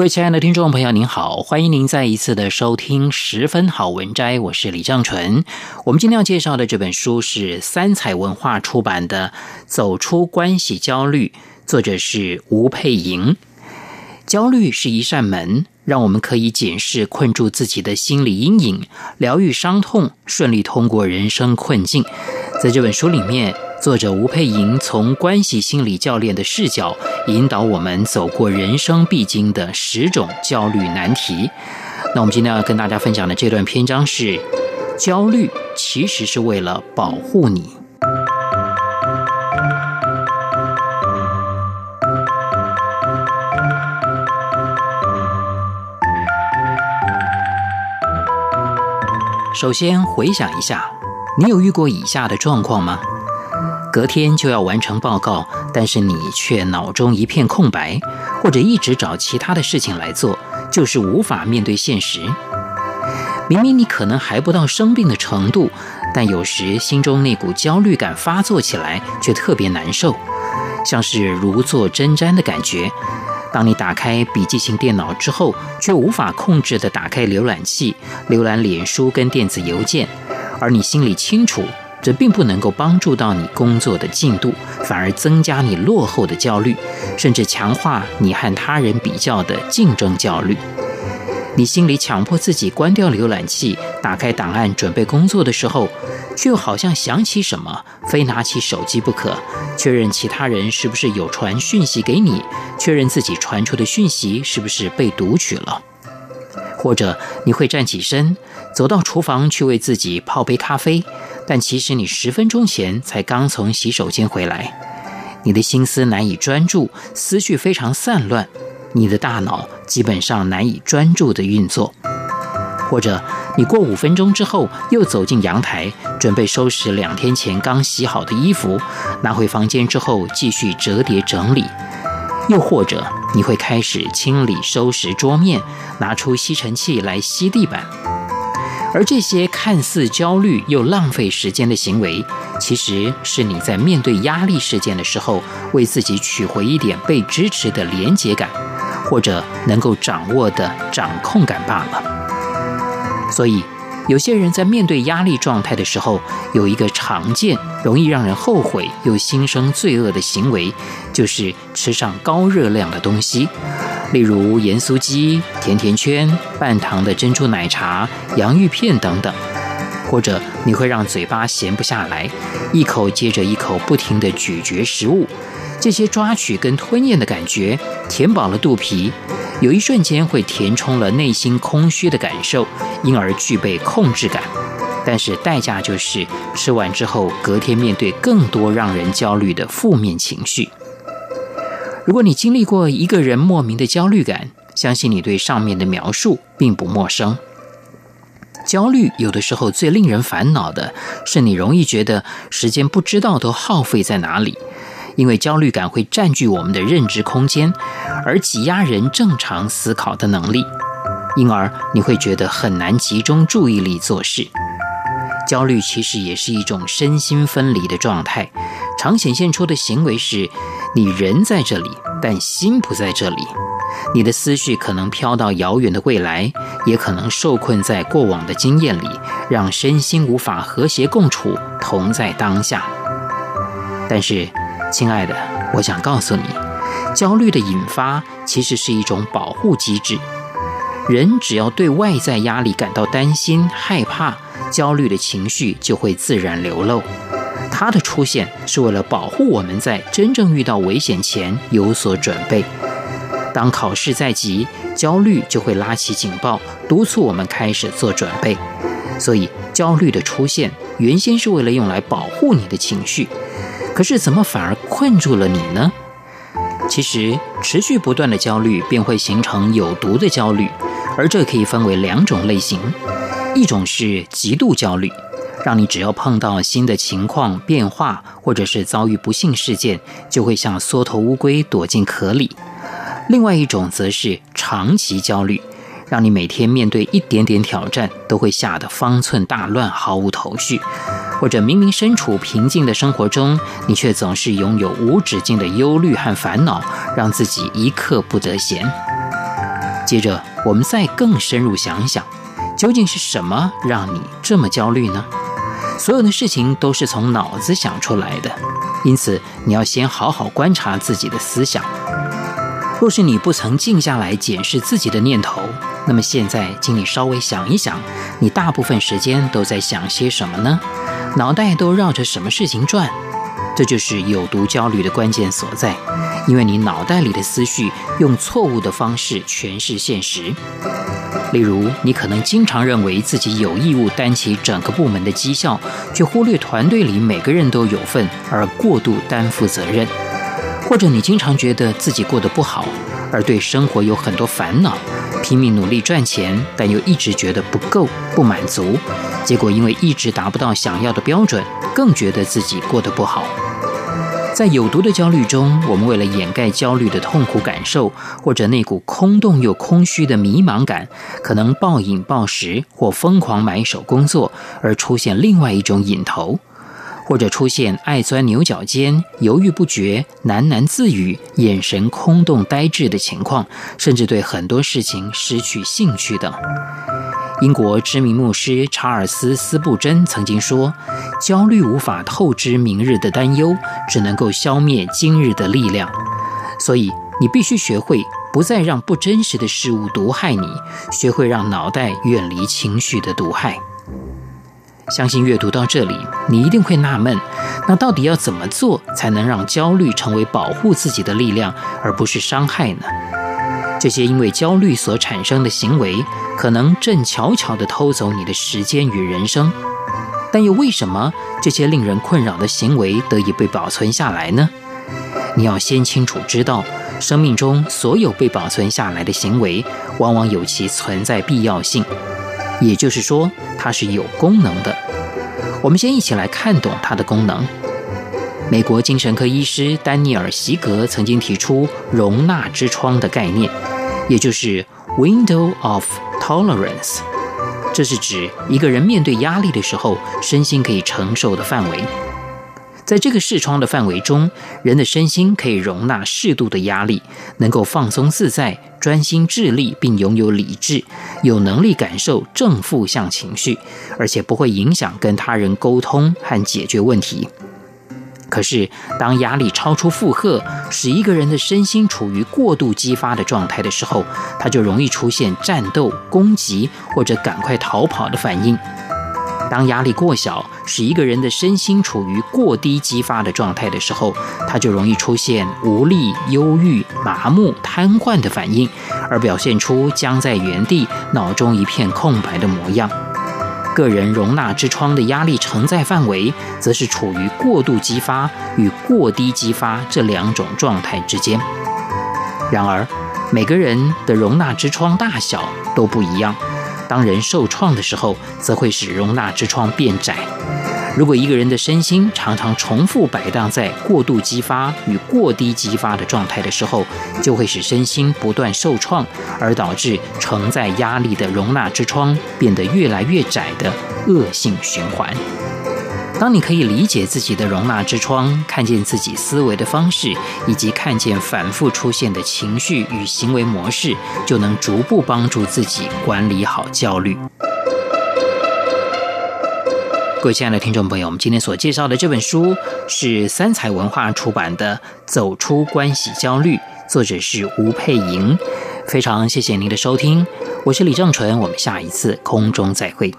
各位亲爱的听众朋友，您好，欢迎您再一次的收听《十分好文摘》，我是李正纯。我们今天要介绍的这本书是三彩文化出版的《走出关系焦虑》，作者是吴佩莹。焦虑是一扇门，让我们可以检视困住自己的心理阴影，疗愈伤痛，顺利通过人生困境。在这本书里面，作者吴佩莹从关系心理教练的视角，引导我们走过人生必经的十种焦虑难题。那我们今天要跟大家分享的这段篇章是：焦虑其实是为了保护你。首先回想一下，你有遇过以下的状况吗？隔天就要完成报告，但是你却脑中一片空白，或者一直找其他的事情来做，就是无法面对现实。明明你可能还不到生病的程度，但有时心中那股焦虑感发作起来，却特别难受，像是如坐针毡的感觉。当你打开笔记型电脑之后，却无法控制地打开浏览器，浏览脸书跟电子邮件，而你心里清楚。这并不能够帮助到你工作的进度，反而增加你落后的焦虑，甚至强化你和他人比较的竞争焦虑。你心里强迫自己关掉浏览器，打开档案准备工作的时候，却又好像想起什么，非拿起手机不可，确认其他人是不是有传讯息给你，确认自己传出的讯息是不是被读取了。或者你会站起身，走到厨房去为自己泡杯咖啡。但其实你十分钟前才刚从洗手间回来，你的心思难以专注，思绪非常散乱，你的大脑基本上难以专注地运作。或者你过五分钟之后又走进阳台，准备收拾两天前刚洗好的衣服，拿回房间之后继续折叠整理。又或者你会开始清理收拾桌面，拿出吸尘器来吸地板。而这些看似焦虑又浪费时间的行为，其实是你在面对压力事件的时候，为自己取回一点被支持的连结感，或者能够掌握的掌控感罢了。所以，有些人在面对压力状态的时候，有一个常见、容易让人后悔又心生罪恶的行为，就是吃上高热量的东西。例如盐酥鸡、甜甜圈、半糖的珍珠奶茶、洋芋片等等，或者你会让嘴巴闲不下来，一口接着一口不停地咀嚼食物，这些抓取跟吞咽的感觉，填饱了肚皮，有一瞬间会填充了内心空虚的感受，因而具备控制感，但是代价就是吃完之后，隔天面对更多让人焦虑的负面情绪。如果你经历过一个人莫名的焦虑感，相信你对上面的描述并不陌生。焦虑有的时候最令人烦恼的是，你容易觉得时间不知道都耗费在哪里，因为焦虑感会占据我们的认知空间，而挤压人正常思考的能力，因而你会觉得很难集中注意力做事。焦虑其实也是一种身心分离的状态，常显现出的行为是。你人在这里，但心不在这里。你的思绪可能飘到遥远的未来，也可能受困在过往的经验里，让身心无法和谐共处，同在当下。但是，亲爱的，我想告诉你，焦虑的引发其实是一种保护机制。人只要对外在压力感到担心、害怕，焦虑的情绪就会自然流露。它的出现是为了保护我们在真正遇到危险前有所准备。当考试在即，焦虑就会拉起警报，督促我们开始做准备。所以，焦虑的出现原先是为了用来保护你的情绪，可是怎么反而困住了你呢？其实，持续不断的焦虑便会形成有毒的焦虑，而这可以分为两种类型：一种是极度焦虑，让你只要碰到新的情况变化，或者是遭遇不幸事件，就会像缩头乌龟躲进壳里；另外一种则是长期焦虑。让你每天面对一点点挑战，都会吓得方寸大乱，毫无头绪；或者明明身处平静的生活中，你却总是拥有无止境的忧虑和烦恼，让自己一刻不得闲。接着，我们再更深入想想，究竟是什么让你这么焦虑呢？所有的事情都是从脑子想出来的，因此你要先好好观察自己的思想。若是你不曾静下来检视自己的念头，那么现在，请你稍微想一想，你大部分时间都在想些什么呢？脑袋都绕着什么事情转？这就是有毒焦虑的关键所在，因为你脑袋里的思绪用错误的方式诠释现实。例如，你可能经常认为自己有义务担起整个部门的绩效，却忽略团队里每个人都有份，而过度担负责任。或者你经常觉得自己过得不好，而对生活有很多烦恼，拼命努力赚钱，但又一直觉得不够、不满足，结果因为一直达不到想要的标准，更觉得自己过得不好。在有毒的焦虑中，我们为了掩盖焦虑的痛苦感受，或者那股空洞又空虚的迷茫感，可能暴饮暴食或疯狂买手工作，而出现另外一种瘾头。或者出现爱钻牛角尖、犹豫不决、喃喃自语、眼神空洞呆滞的情况，甚至对很多事情失去兴趣等。英国知名牧师查尔斯·斯布珍曾经说：“焦虑无法透支明日的担忧，只能够消灭今日的力量。”所以，你必须学会不再让不真实的事物毒害你，学会让脑袋远离情绪的毒害。相信阅读到这里，你一定会纳闷：那到底要怎么做才能让焦虑成为保护自己的力量，而不是伤害呢？这些因为焦虑所产生的行为，可能正悄悄地偷走你的时间与人生。但又为什么这些令人困扰的行为得以被保存下来呢？你要先清楚知道，生命中所有被保存下来的行为，往往有其存在必要性。也就是说，它是有功能的。我们先一起来看懂它的功能。美国精神科医师丹尼尔·席格曾经提出“容纳之窗”的概念，也就是 “window of tolerance”。这是指一个人面对压力的时候，身心可以承受的范围。在这个视窗的范围中，人的身心可以容纳适度的压力，能够放松自在、专心致力，并拥有理智，有能力感受正负向情绪，而且不会影响跟他人沟通和解决问题。可是，当压力超出负荷，使一个人的身心处于过度激发的状态的时候，他就容易出现战斗、攻击或者赶快逃跑的反应。当压力过小，使一个人的身心处于过低激发的状态的时候，他就容易出现无力、忧郁、麻木、瘫痪的反应，而表现出僵在原地、脑中一片空白的模样。个人容纳之窗的压力承载范围，则是处于过度激发与过低激发这两种状态之间。然而，每个人的容纳之窗大小都不一样。当人受创的时候，则会使容纳之窗变窄。如果一个人的身心常常重复摆荡在过度激发与过低激发的状态的时候，就会使身心不断受创，而导致承载压力的容纳之窗变得越来越窄的恶性循环。当你可以理解自己的容纳之窗，看见自己思维的方式，以及看见反复出现的情绪与行为模式，就能逐步帮助自己管理好焦虑。各位亲爱的听众朋友，我们今天所介绍的这本书是三彩文化出版的《走出关系焦虑》，作者是吴佩莹。非常谢谢您的收听，我是李正淳，我们下一次空中再会。